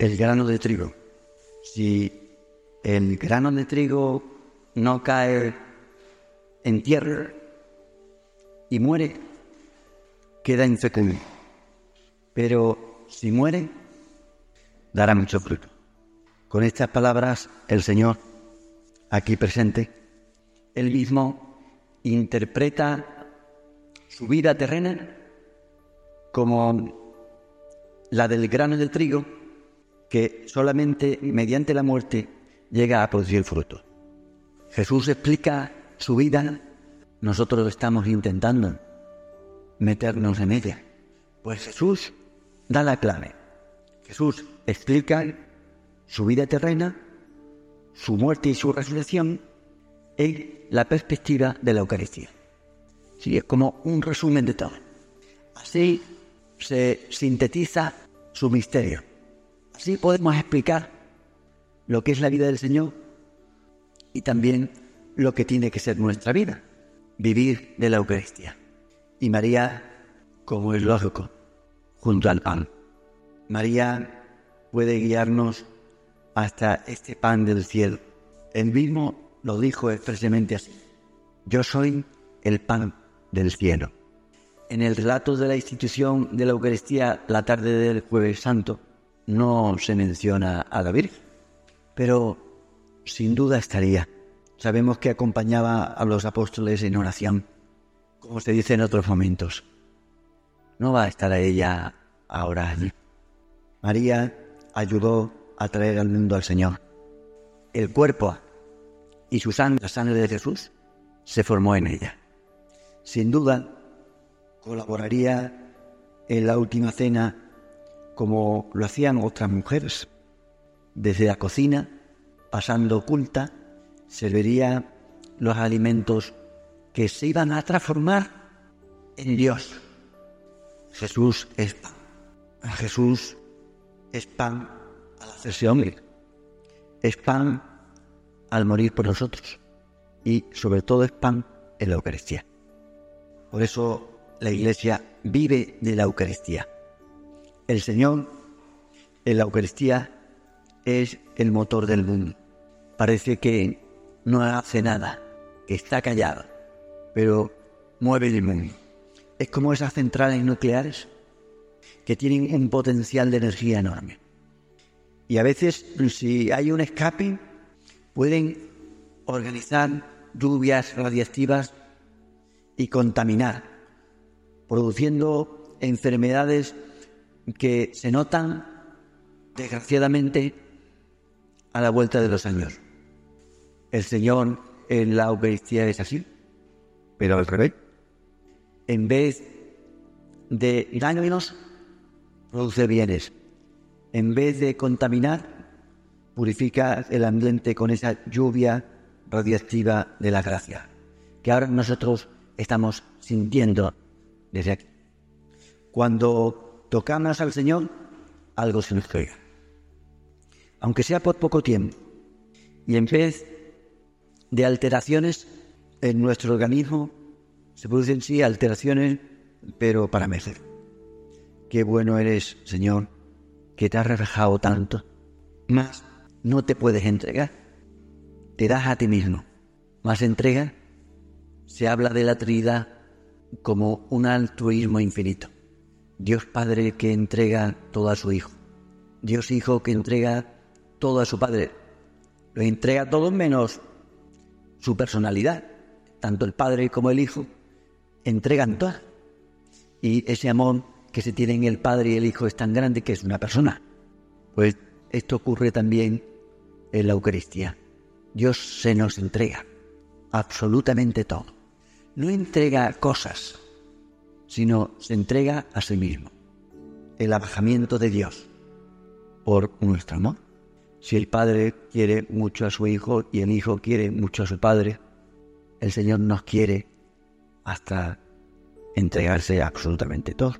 el grano de trigo. Si el grano de trigo no cae en tierra y muere, queda infecundo. Pero si muere, dará mucho fruto. Con estas palabras, el Señor, aquí presente, él mismo interpreta su vida terrena como la del grano de trigo que solamente mediante la muerte llega a producir fruto. Jesús explica su vida, nosotros estamos intentando meternos en ella. Pues Jesús da la clave. Jesús explica su vida terrena, su muerte y su resurrección en la perspectiva de la Eucaristía. Sí, es como un resumen de todo. Así se sintetiza su misterio. Así podemos explicar lo que es la vida del Señor y también lo que tiene que ser nuestra vida, vivir de la Eucaristía. Y María, como es lógico, junto al pan. María puede guiarnos hasta este pan del cielo. Él mismo lo dijo expresamente así. Yo soy el pan del cielo. En el relato de la institución de la Eucaristía la tarde del jueves santo no se menciona a la Virgen, pero sin duda estaría. Sabemos que acompañaba a los apóstoles en oración, como se dice en otros momentos. No va a estar a ella ahora allí. María ayudó a traer al mundo al Señor. El cuerpo y su sangre, la sangre de Jesús, se formó en ella. Sin duda, colaboraría en la última cena como lo hacían otras mujeres. Desde la cocina, pasando oculta, serviría los alimentos que se iban a transformar en Dios. Jesús es pan. Jesús es pan al hacerse hombre. Es pan al morir por nosotros. Y sobre todo es pan en la Eucaristía. Por eso la Iglesia vive de la Eucaristía. El Señor en la Eucaristía es el motor del mundo. Parece que no hace nada, está callado, pero mueve el mundo. Es como esas centrales nucleares que tienen un potencial de energía enorme. Y a veces, si hay un escape, pueden organizar lluvias radiactivas y contaminar, produciendo enfermedades que se notan, desgraciadamente, a la vuelta de los años. El Señor en la Eucaristía es así, pero al revés. En vez de daños, produce bienes. En vez de contaminar, purifica el ambiente con esa lluvia radiactiva de la gracia, que ahora nosotros estamos sintiendo desde aquí. Cuando tocamos al Señor, algo se nos pega. Aunque sea por poco tiempo. Y en vez de alteraciones en nuestro organismo, se producen sí alteraciones, pero para mejor. Qué bueno eres, Señor, que te has reflejado tanto. Más no te puedes entregar. Te das a ti mismo. Más entrega. Se habla de la Trinidad como un altruismo infinito. Dios Padre que entrega todo a su Hijo. Dios Hijo que entrega todo a su Padre. Lo entrega todo menos su personalidad. Tanto el Padre como el Hijo entregan todo. Y ese amor que se tiene en el Padre y el Hijo es tan grande que es una persona. Pues esto ocurre también en la Eucaristía. Dios se nos entrega absolutamente todo. No entrega cosas, sino se entrega a sí mismo. El abajamiento de Dios por nuestro amor. Si el Padre quiere mucho a su Hijo y el Hijo quiere mucho a su Padre, el Señor nos quiere hasta entregarse absolutamente todo.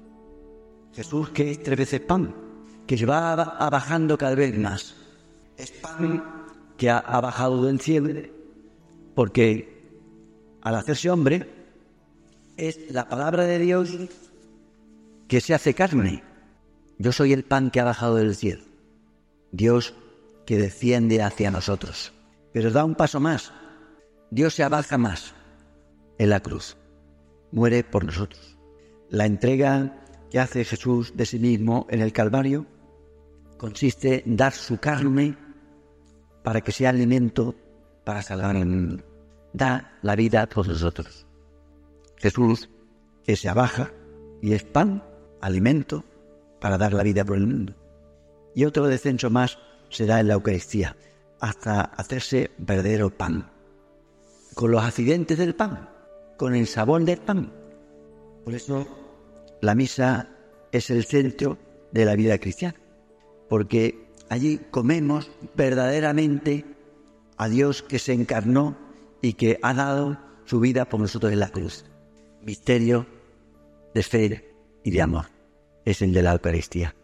Jesús que es tres veces pan, que se va bajando cada vez más. Es pan que ha, bajado del cielo porque al hacerse hombre es la palabra de Dios que se hace carne. Yo soy el pan que ha bajado del cielo. Dios que desciende hacia nosotros. Pero da un paso más. Dios se abaja más en la cruz. Muere por nosotros. La entrega que hace Jesús de sí mismo en el Calvario consiste en dar su carne para que sea alimento para salvar al mundo. Da la vida a todos nosotros. Jesús que se abaja y es pan, alimento para dar la vida por el mundo. Y otro descenso más será en la Eucaristía, hasta hacerse verdadero pan. Con los accidentes del pan, con el sabor del pan. Por eso la misa es el centro de la vida cristiana, porque allí comemos verdaderamente a Dios que se encarnó y que ha dado su vida por nosotros en la cruz. Misterio de fe y de amor es el de la Eucaristía.